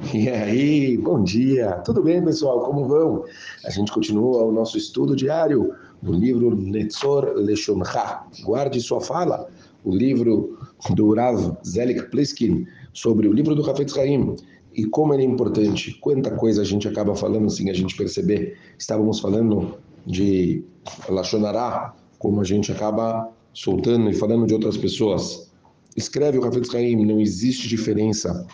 E aí, bom dia! Tudo bem, pessoal? Como vão? A gente continua o nosso estudo diário do livro Netzor Leshoncha, Guarde Sua Fala, o livro do Rav Zelik Pliskin, sobre o livro do Hafetz Haim e como ele é importante. Quanta coisa a gente acaba falando sem a gente perceber. Estávamos falando de Lashonará, como a gente acaba soltando e falando de outras pessoas. Escreve o Hafetz Haim, não existe diferença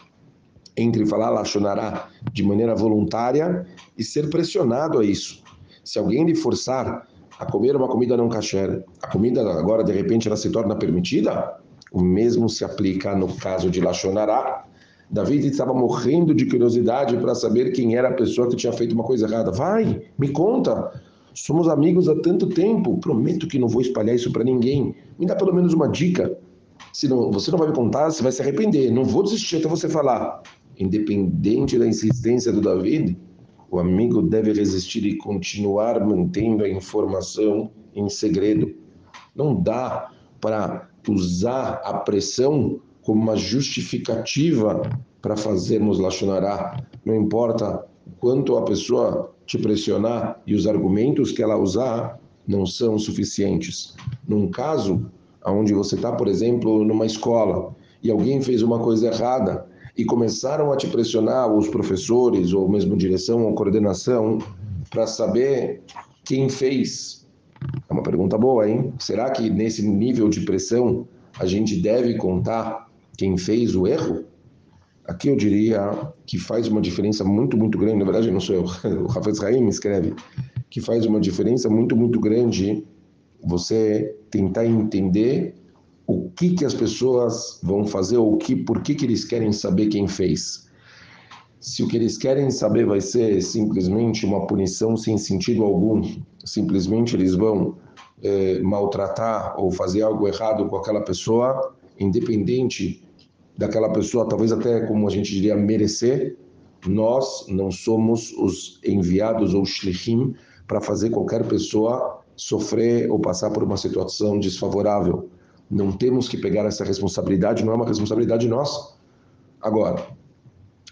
entre falar Lachonará de maneira voluntária e ser pressionado a isso. Se alguém lhe forçar a comer uma comida não kasher, a comida agora de repente ela se torna permitida, o mesmo se aplica no caso de Lachonará. David estava morrendo de curiosidade para saber quem era a pessoa que tinha feito uma coisa errada. Vai, me conta. Somos amigos há tanto tempo. Prometo que não vou espalhar isso para ninguém. Me dá pelo menos uma dica. Se não, você não vai me contar, você vai se arrepender. Não vou desistir até você falar independente da insistência do David, o amigo deve resistir e continuar mantendo a informação em segredo. Não dá para usar a pressão como uma justificativa para fazermos Lachonará. Não importa quanto a pessoa te pressionar e os argumentos que ela usar não são suficientes. Num caso onde você está, por exemplo, numa escola e alguém fez uma coisa errada e começaram a te pressionar os professores ou mesmo direção ou coordenação para saber quem fez. É uma pergunta boa, hein? Será que nesse nível de pressão a gente deve contar quem fez o erro? Aqui eu diria que faz uma diferença muito, muito grande. Na verdade, não sou eu, o Rafael Israel escreve que faz uma diferença muito, muito grande você tentar entender o que, que as pessoas vão fazer ou que, por que, que eles querem saber quem fez. Se o que eles querem saber vai ser simplesmente uma punição sem sentido algum, simplesmente eles vão é, maltratar ou fazer algo errado com aquela pessoa, independente daquela pessoa, talvez até como a gente diria, merecer, nós não somos os enviados ou shlichim para fazer qualquer pessoa sofrer ou passar por uma situação desfavorável. Não temos que pegar essa responsabilidade, não é uma responsabilidade nossa. Agora,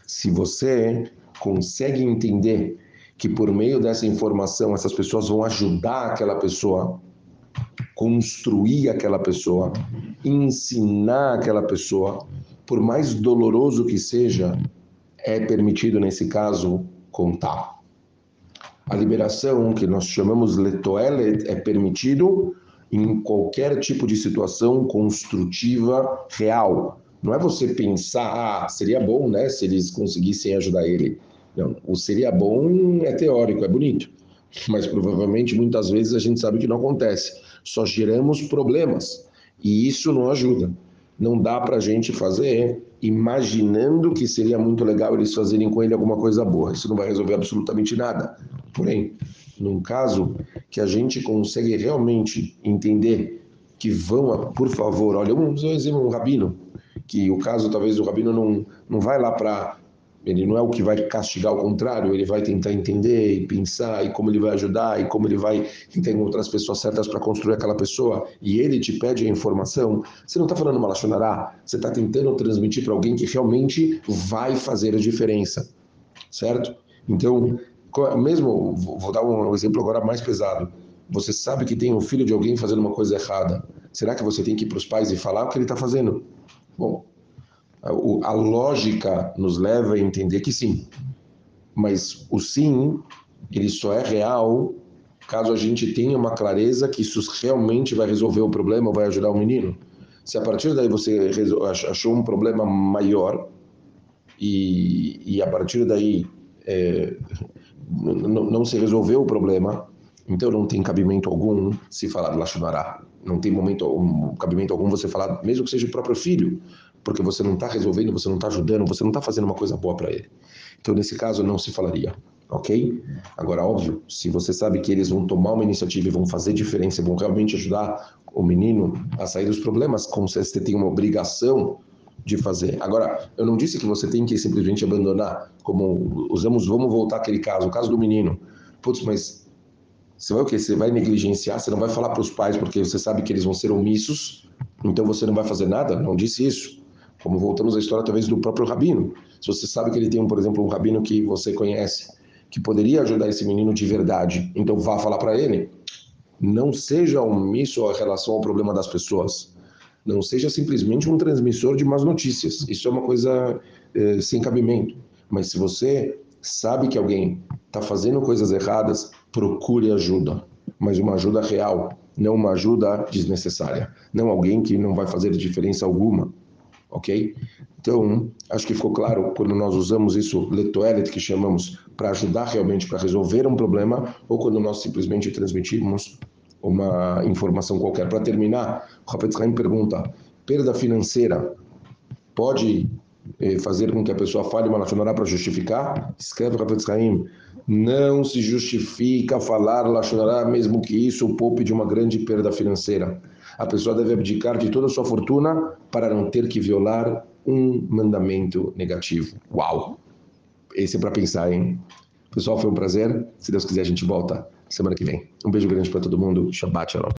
se você consegue entender que por meio dessa informação essas pessoas vão ajudar aquela pessoa, construir aquela pessoa, ensinar aquela pessoa, por mais doloroso que seja, é permitido nesse caso contar. A liberação que nós chamamos letoelet é permitido em qualquer tipo de situação construtiva real. Não é você pensar, ah, seria bom, né, se eles conseguissem ajudar ele. Não, o seria bom é teórico, é bonito, mas provavelmente muitas vezes a gente sabe que não acontece. Só geramos problemas e isso não ajuda. Não dá para a gente fazer imaginando que seria muito legal eles fazerem com ele alguma coisa boa. Isso não vai resolver absolutamente nada. Porém, num caso que a gente consegue realmente entender que vão, por favor, olha, um exemplo, um rabino, que o caso talvez o rabino não, não vai lá para ele não é o que vai castigar, ao contrário, ele vai tentar entender e pensar e como ele vai ajudar e como ele vai tentar encontrar as pessoas certas para construir aquela pessoa e ele te pede a informação. Você não está falando uma lachonará, você está tentando transmitir para alguém que realmente vai fazer a diferença, certo? Então, mesmo, vou dar um exemplo agora mais pesado. Você sabe que tem um filho de alguém fazendo uma coisa errada. Será que você tem que ir para os pais e falar o que ele está fazendo? Bom, a lógica nos leva a entender que sim. Mas o sim, ele só é real caso a gente tenha uma clareza que isso realmente vai resolver o problema, vai ajudar o menino. Se a partir daí você achou um problema maior e, e a partir daí é, não se resolveu o problema, então não tem cabimento algum se falar de Lachonará. Não tem momento, um, cabimento algum você falar, mesmo que seja o próprio filho, porque você não está resolvendo, você não está ajudando, você não está fazendo uma coisa boa para ele. Então, nesse caso, não se falaria, ok? Agora, óbvio, se você sabe que eles vão tomar uma iniciativa e vão fazer diferença, vão realmente ajudar o menino a sair dos problemas, como você tem uma obrigação de fazer. Agora, eu não disse que você tem que simplesmente abandonar, como usamos, vamos voltar àquele caso, o caso do menino. Putz, mas você vai o quê? Você vai negligenciar, você não vai falar para os pais porque você sabe que eles vão ser omissos, então você não vai fazer nada? Não disse isso. Como voltamos à história talvez do próprio rabino. Se você sabe que ele tem, por exemplo, um rabino que você conhece, que poderia ajudar esse menino de verdade, então vá falar para ele. Não seja omisso em relação ao problema das pessoas. Não seja simplesmente um transmissor de más notícias. Isso é uma coisa eh, sem cabimento. Mas se você sabe que alguém está fazendo coisas erradas, procure ajuda. Mas uma ajuda real, não uma ajuda desnecessária. Não alguém que não vai fazer diferença alguma. Ok? Então, acho que ficou claro quando nós usamos isso, letoelet, que chamamos, para ajudar realmente para resolver um problema, ou quando nós simplesmente transmitimos uma informação qualquer. Para terminar, o Hafetz Haim pergunta: perda financeira pode eh, fazer com que a pessoa fale uma Lachonará para justificar? Escreve Hafetz Haim: não se justifica falar Lachonará, mesmo que isso poupe de uma grande perda financeira. A pessoa deve abdicar de toda a sua fortuna para não ter que violar um mandamento negativo. Uau! Esse é para pensar, hein? Pessoal, foi um prazer. Se Deus quiser, a gente volta semana que vem. Um beijo grande para todo mundo. Shabbat shalom.